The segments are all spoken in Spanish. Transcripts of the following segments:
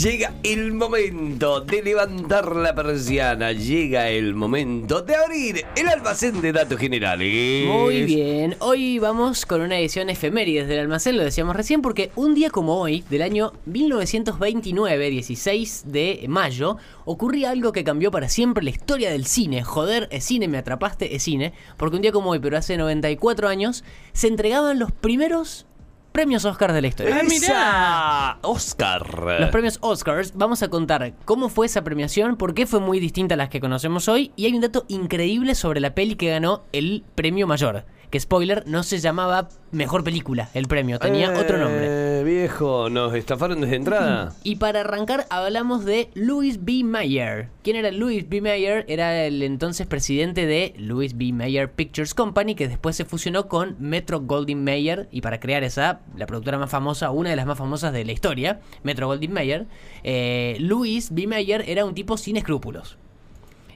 Llega el momento de levantar la persiana. Llega el momento de abrir el almacén de datos generales. Muy bien, hoy vamos con una edición efemérides del almacén, lo decíamos recién, porque un día como hoy, del año 1929, 16 de mayo, ocurría algo que cambió para siempre la historia del cine. Joder, es cine, me atrapaste, es cine. Porque un día como hoy, pero hace 94 años, se entregaban los primeros premios Oscar de la historia. ¡Esa! Oscar. Los premios Oscars, vamos a contar cómo fue esa premiación, por qué fue muy distinta a las que conocemos hoy, y hay un dato increíble sobre la peli que ganó el premio mayor. Que spoiler, no se llamaba mejor película el premio, tenía otro nombre. Eh, viejo, nos estafaron desde entrada. Y para arrancar hablamos de Louis B. Mayer. ¿Quién era Louis B. Mayer? Era el entonces presidente de Louis B. Mayer Pictures Company, que después se fusionó con Metro Goldwyn Mayer y para crear esa, la productora más famosa, una de las más famosas de la historia, Metro Goldwyn Mayer, eh, Louis B. Mayer era un tipo sin escrúpulos.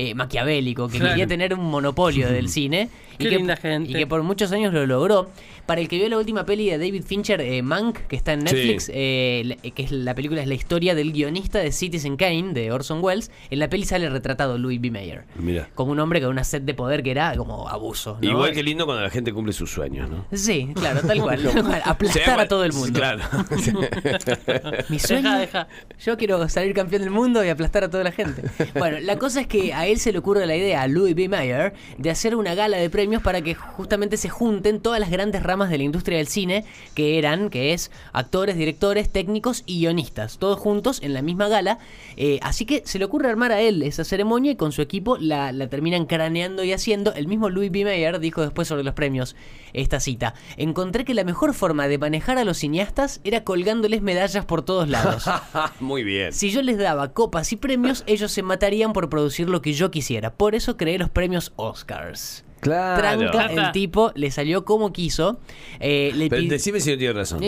Eh, maquiavélico, que Claro. quería tener un monopolio del cine y, Qué que, linda gente. y que por muchos años lo logró. Para el que vio la última peli de David Fincher, eh, Mank, que está en Netflix, Sí. eh, la- que es la película es la historia del guionista de Citizen Kane, de Orson Welles. En la peli sale retratado Louis B. Mayer. Mira. Como un hombre con una sed de poder que era como abuso. ¿no? Igual que lindo cuando la gente cumple sus sueños, ¿no? Sí, claro, tal cual. tal cual. Aplastar a todo el mundo. Claro. Mi sueño, Deja, deja. yo quiero salir campeón del mundo y aplastar a toda la gente. Bueno, la cosa es que a él se le ocurre la idea, a Louis B. Mayer, de hacer una gala de premios para que justamente se junten todas las grandes ramas de la industria del cine, que eran, que es actores, directores, técnicos y guionistas, todos juntos en la misma gala. Eh, así que se le ocurre armar a él esa ceremonia y con su equipo la, la terminan craneando y haciendo. El mismo Louis B. Mayer dijo después sobre los premios esta cita. Encontré que la mejor forma de manejar a los cineastas era colgándoles medallas por todos lados. Muy bien. Si yo les daba copas y premios, ellos se matarían por producir lo que yo quisiera. Por eso creé los premios Oscars. Claro. Tranca, el tipo le salió como quiso. Eh, le Pero decime si no tiene razón.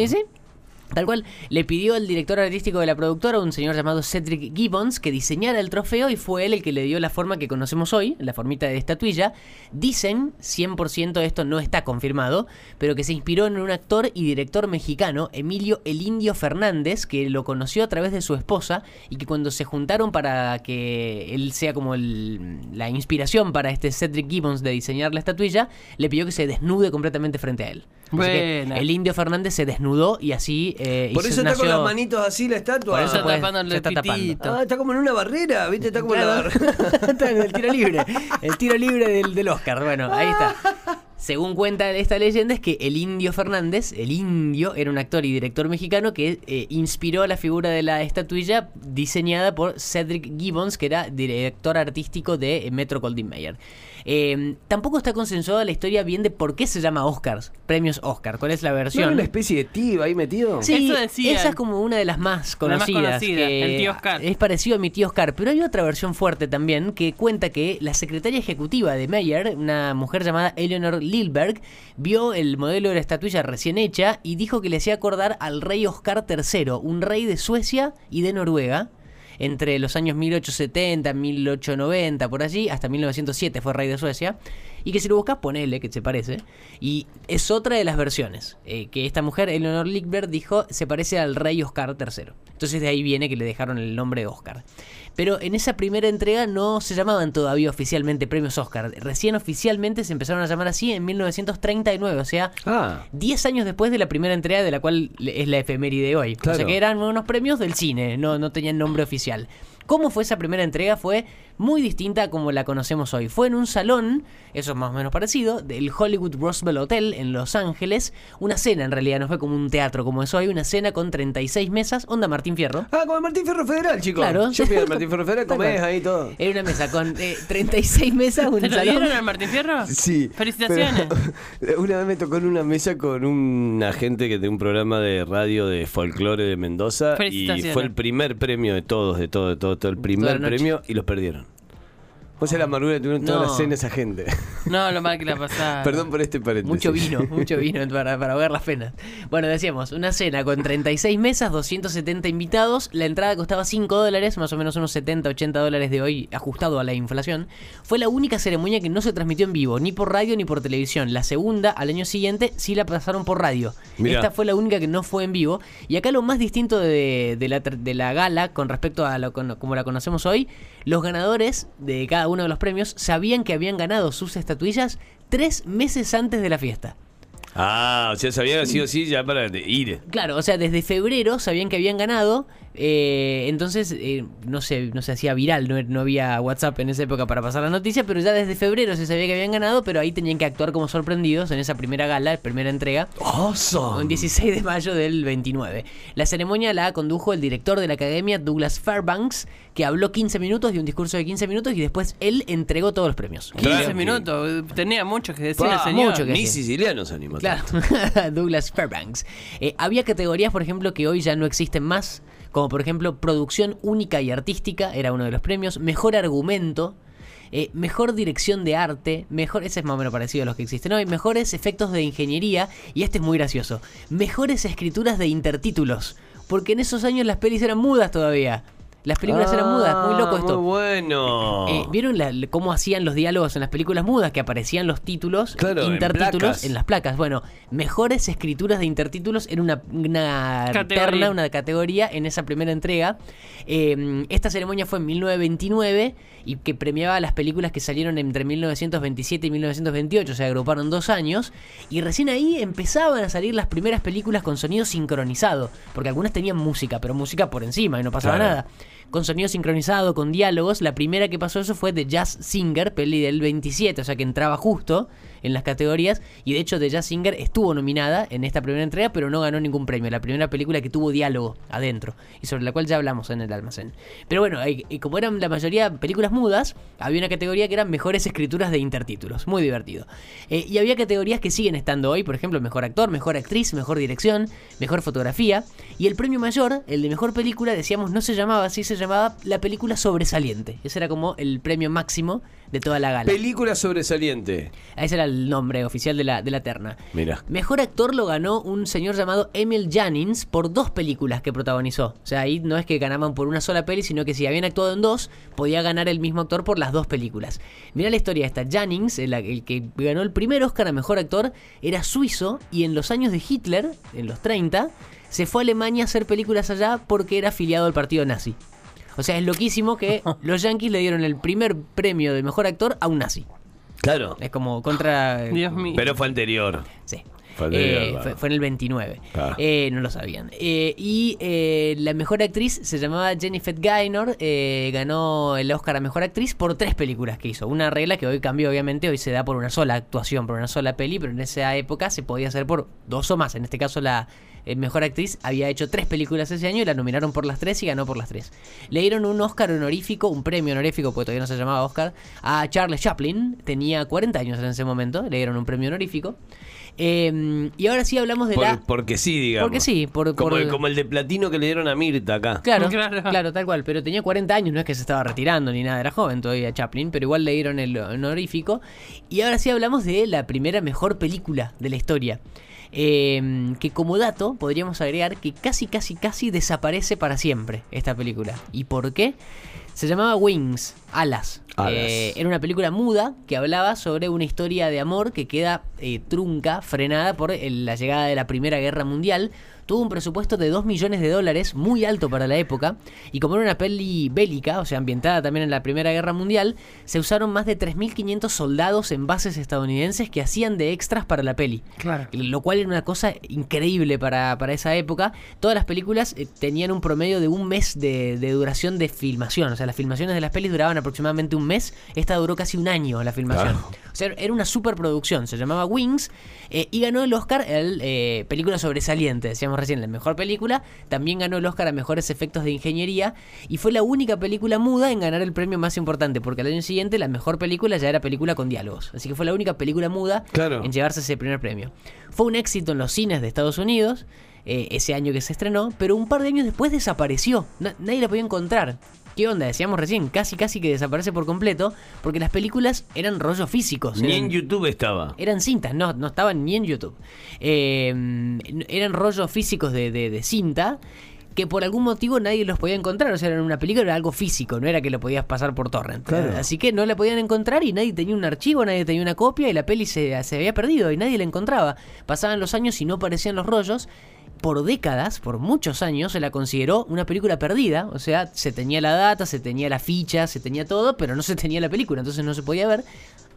Tal cual, le pidió al director artístico de la productora, un señor llamado Cedric Gibbons, que diseñara el trofeo y fue él el que le dio la forma que conocemos hoy, la formita de estatuilla. Dicen, 100% esto no está confirmado, pero que se inspiró en un actor y director mexicano, Emilio El Indio Fernández, que lo conoció a través de su esposa y que cuando se juntaron para que él sea como el- la inspiración para este Cedric Gibbons de diseñar la estatuilla, le pidió que se desnude completamente frente a él. Así que el Indio Fernández se desnudó y así eh, Por eso está con las manitos así la estatua. Por eso Está pues, tapando el está tapando. Ah, está como en una barrera, ¿viste? Está como en la barrera. Está en el tiro libre. El tiro libre del, del Oscar. Bueno, ahí está. Según cuenta esta leyenda es que el Indio Fernández, el Indio, era un actor y director mexicano que eh, inspiró a la figura de la estatuilla diseñada por Cedric Gibbons, que era director artístico de eh, Metro Goldwyn Mayer. Eh, tampoco está consensuada la historia bien de por qué se llama Oscars, premios Oscar. ¿Cuál es la ¿No versión? era una especie de tío ahí metido? Sí, esa es como una de las más La más conocidas. conocida, que el tío Oscar. Es parecido a mi tío Oscar, pero hay otra versión fuerte también que cuenta que la secretaria ejecutiva de Meyer, una mujer llamada Eleanor Lilberg, vio el modelo de la estatuilla recién hecha y dijo que le hacía acordar al rey Oscar III, un rey de Suecia y de Noruega. Entre los años 1870, 1890, por allí, hasta 1907 fue rey de Suecia. Y que si lo buscas, ponele, que se parece. Y es otra de las versiones. eh, que esta mujer, Eleanor Lickberg, dijo se parece al rey Oscar III. Entonces de ahí viene que le dejaron el nombre de Oscar. Pero en esa primera entrega no se llamaban todavía oficialmente premios Oscar. Recién oficialmente se empezaron a llamar así en 1939. O sea, Ah. 10 años después de la primera entrega de la cual es la efeméride de hoy. O sea que eran unos premios del cine, no, no tenían nombre oficial. ¿Cómo fue esa primera entrega? Fue muy distinta a como la conocemos hoy. Fue en un salón, eso es más o menos parecido, del Hollywood Roosevelt Hotel en Los Ángeles. Una cena en realidad, no fue como un teatro como es hoy, una cena con 36 mesas, onda Martín Fierro. Ah, como el Martín Ferro Federal, chicos. Claro. Yo fui al Martín Ferro Federal, comés ahí todo. Era una mesa con eh, 36 mesas, un ¿Te lo salón. dieron al Martín Fierro? Sí. Felicitaciones. pero una vez me tocó en una mesa con un agente que de un programa de radio de folclore de Mendoza y fue el primer premio de todos, de todo, de todo, todo el primer premio y los perdieron. Vos la amargura tuvieron toda la cena esa gente. No, lo mal que la pasaba. Perdón por este paréntesis. Mucho vino, mucho vino para, para ahogar las penas. Bueno, decíamos, una cena con 36 mesas, 270 invitados. La entrada costaba 5 dólares, más o menos unos 70, 80 dólares de hoy, ajustado a la inflación. Fue la única ceremonia que no se transmitió en vivo, ni por radio ni por televisión. La segunda, al año siguiente, sí la pasaron por radio. Mirá. Esta fue la única que no fue en vivo. Y acá lo más distinto de, de la, de la gala con respecto a lo, con- como la conocemos hoy, los ganadores de cada uno de los premios sabían que habían ganado sus estatuillas tres meses antes de la fiesta. Ah, o sea, sabía sí o sí ya para ir. Claro, o sea, desde febrero sabían que habían ganado, eh, entonces eh, no se no se hacía viral, no, no había WhatsApp en esa época para pasar la noticia, pero ya desde febrero se sabía que habían ganado, pero ahí tenían que actuar como sorprendidos en esa primera gala, primera entrega. ¡Oso! El 16 de mayo del 29. La ceremonia la condujo el director de la academia, Douglas Fairbanks, que habló 15 minutos, dio un discurso de 15 minutos y después él entregó todos los premios. 15 Tranqui. minutos. Tenía mucho que decir Pa, el señor. mucho que- Ni siciliano se anima. Claro, Douglas Fairbanks. Eh, había categorías, por ejemplo, que hoy ya no existen más, como por ejemplo producción única y artística, era uno de los premios, mejor argumento. eh, mejor dirección de arte, mejor, ese es más o menos parecido a los que existen hoy, mejores efectos de ingeniería, y este es muy gracioso, mejores escrituras de intertítulos, porque en esos años las pelis eran mudas todavía, las películas eran mudas, muy loco esto. Ah, Muy bueno. Eh, ¿Vieron la- cómo hacían los diálogos en las películas mudas? Que aparecían los títulos, Claro, en intertítulos en, las placas. Bueno, mejores escrituras de intertítulos era una, una Categoría. terna, una categoría en esa primera entrega. Eh, esta ceremonia fue en 1929 y que premiaba las películas que salieron entre 1927 y 1928, o sea, agruparon dos años. Y recién ahí empezaban a salir las primeras películas con sonido sincronizado, porque algunas tenían música, pero música por encima y no pasaba Claro. nada con sonido sincronizado, con diálogos. La primera que pasó eso fue The Jazz Singer, peli del 27, o sea que entraba justo en las categorías. Y de hecho, The Jazz Singer estuvo nominada en esta primera entrega, pero no ganó ningún premio. La primera película que tuvo diálogo adentro y sobre la cual ya hablamos en el almacén. Pero bueno, y como eran la mayoría películas mudas, había una categoría que eran mejores escrituras de intertítulos. Muy divertido. Eh, y había categorías que siguen estando hoy, por ejemplo, mejor actor, mejor actriz, mejor dirección, mejor fotografía. Y el premio mayor, el de mejor película, decíamos, no se llamaba así, se llamaba la película sobresaliente. Ese era como el premio máximo de toda la gala. Película sobresaliente. Ese era el nombre oficial de la, de la terna. Mira. Mejor actor lo ganó un señor llamado Emil Jannings por dos películas que protagonizó. O sea, ahí no es que ganaban por una sola peli, sino que si habían actuado en dos, podía ganar el mismo actor por las dos películas. Mira la historia esta. Jannings, el, el que ganó el primer Oscar a mejor actor, era suizo y en los años de Hitler, en los 30, se fue a Alemania a hacer películas allá porque era afiliado al partido nazi. O sea, es loquísimo que los yankees le dieron el primer premio de mejor actor a un nazi. Claro. Es como contra... Dios mío. Pero fue anterior. Sí. Fue anterior, Eh, claro. fue, fue en el 29. Ah. Eh, no lo sabían. Eh, y eh, la mejor actriz se llamaba Jennifer Gaynor. eh, ganó el Oscar a mejor actriz por tres películas que hizo. Una regla que hoy cambió, obviamente. Hoy se da por una sola actuación, por una sola peli. Pero en esa época se podía hacer por dos o más. En este caso, la eh, mejor actriz había hecho tres películas ese año y la nominaron por las tres y ganó por las tres. Le dieron un Oscar honorífico, un premio honorífico, porque todavía no se llamaba Oscar, a Charles Chaplin. Tenía 40 años en ese momento. Le dieron un premio honorífico. Eh, y ahora sí hablamos de Por- la. Porque sí, digamos. Porque sí, por- como, por- el, como el de platino que le dieron a Mirta acá. Claro, Claro. claro, tal cual. Pero tenía 40 años, no es que se estaba retirando ni nada, era joven todavía Chaplin, pero igual le dieron el honorífico. Y ahora sí hablamos de la primera mejor película de la historia. Eh, que como dato podríamos agregar que casi, casi, casi desaparece para siempre esta película. ¿Y por qué? Se llamaba Wings, Alas. Alas. Eh, era una película muda que hablaba sobre una historia de amor que queda eh, trunca, frenada por el- la llegada de la Primera Guerra Mundial. Tuvo un presupuesto de 2 millones de dólares, muy alto para la época, y como era una peli bélica, o sea, ambientada también en la Primera Guerra Mundial, se usaron más de 3.500 soldados en bases estadounidenses que hacían de extras para la peli. Claro. Lo cual era una cosa increíble para, para esa época. Todas las películas eh, tenían un promedio de un mes de, de duración de filmación. O sea, las filmaciones de las pelis duraban aproximadamente un mes. Esta duró casi un año la filmación. Claro. O sea, era una superproducción. Se llamaba Wings eh, y ganó el Oscar el eh, película sobresaliente. Decíamos recién, la mejor película. También ganó el Oscar a mejores efectos de ingeniería. Y fue la única película muda en ganar el premio más importante. Porque al año siguiente la mejor película ya era película con diálogos. Así que fue la única película muda Claro. en llevarse ese primer premio. Fue un éxito en los cines de Estados Unidos, eh, ese año que se estrenó, pero un par de años después desapareció. Na- nadie la podía encontrar. ¿Qué onda? Decíamos recién, casi casi que desaparece por completo, porque las películas eran rollos físicos. Ni eran- en YouTube estaba. eran cintas, no, no estaban ni en YouTube. Eh, eran rollos físicos de, de- de cinta que por algún motivo nadie los podía encontrar. O sea, era una película, era algo físico, no era que lo podías pasar por torrent. Claro. Así que no la podían encontrar y nadie tenía un archivo, nadie tenía una copia y la peli se, se había perdido y nadie la encontraba. Pasaban los años y no aparecían los rollos. Por décadas, por muchos años, se la consideró una película perdida. O sea, se tenía la data, se tenía la ficha, se tenía todo, pero no se tenía la película, entonces no se podía ver.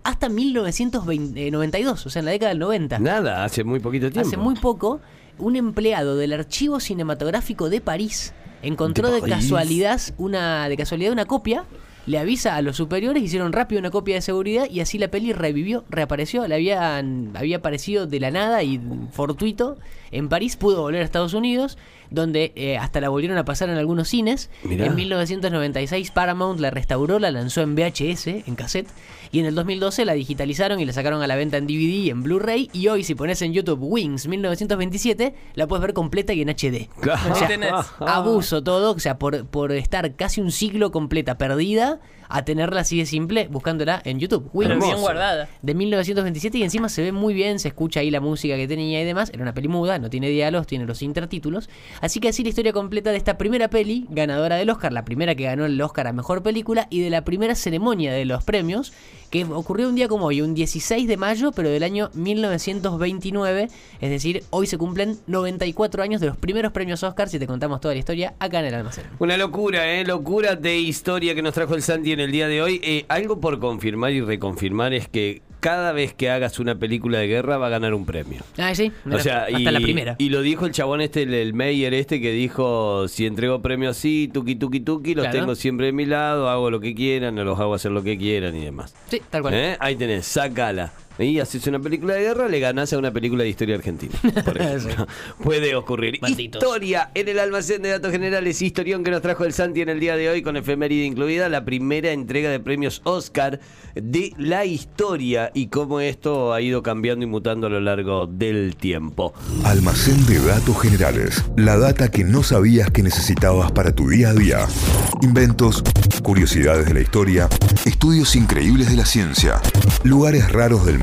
Hasta 1992, o sea, en la década del 90. Nada, hace muy poquito tiempo. Hace muy poco, un empleado del Archivo Cinematográfico de París encontró De de, casualidad una de casualidad una copia. Le avisa a los superiores, hicieron rápido una copia de seguridad y así la peli revivió, reapareció, le habían, había aparecido de la nada y fortuito en París, pudo volver a Estados Unidos, donde eh, hasta la volvieron a pasar en algunos cines. Mirá. En 1996 Paramount la restauró, la lanzó en VHS, en cassette, y en el 2012 la digitalizaron y la sacaron a la venta en DVD y en Blu-ray, y hoy si pones en YouTube Wings 1927, la puedes ver completa y en HD. Claro. O sea, Ahí tenés. abuso todo, o sea, por, por estar casi un siglo completa perdida, a tenerla así de simple buscándola en YouTube. Pero bien guardada. De 1927 y encima se ve muy bien, se escucha ahí la música que tenía y demás. Era una peli muda, no tiene diálogos, tiene los intertítulos. Así que así la historia completa de esta primera peli, ganadora del Oscar, la primera que ganó el Oscar a Mejor Película y de la primera ceremonia de los premios, que ocurrió un día como hoy, un 16 de mayo, pero del año 1929. Es decir, hoy se cumplen 94 años de los primeros premios Oscar, si te contamos toda la historia, acá en el almacén. Una locura, ¿eh? Locura de historia que nos trajo el Santi en el día de hoy. Eh, algo por confirmar y reconfirmar es que cada vez que hagas una película de guerra va a ganar un premio. Ah, sí, O sea, hasta y, la primera. y lo dijo el chabón este, el, el Meyer este, que dijo, si entrego premios así, tuki tuki tuki, los Claro. tengo siempre de mi lado, hago lo que quieran, no los hago hacer lo que quieran y demás. Sí, tal cual. ¿Eh? Ahí tenés, sácala. Y haces una película de guerra, le ganás a una película de historia argentina. Por ejemplo. Puede ocurrir. Malditos. Historia en el almacén de datos generales. Historión que nos trajo el Santi en el día de hoy, con efeméride incluida, la primera entrega de premios Oscar de la historia y cómo esto ha ido cambiando y mutando a lo largo del tiempo. Almacén de datos generales. La data que no sabías que necesitabas para tu día a día. Inventos, curiosidades de la historia, estudios increíbles de la ciencia, lugares raros del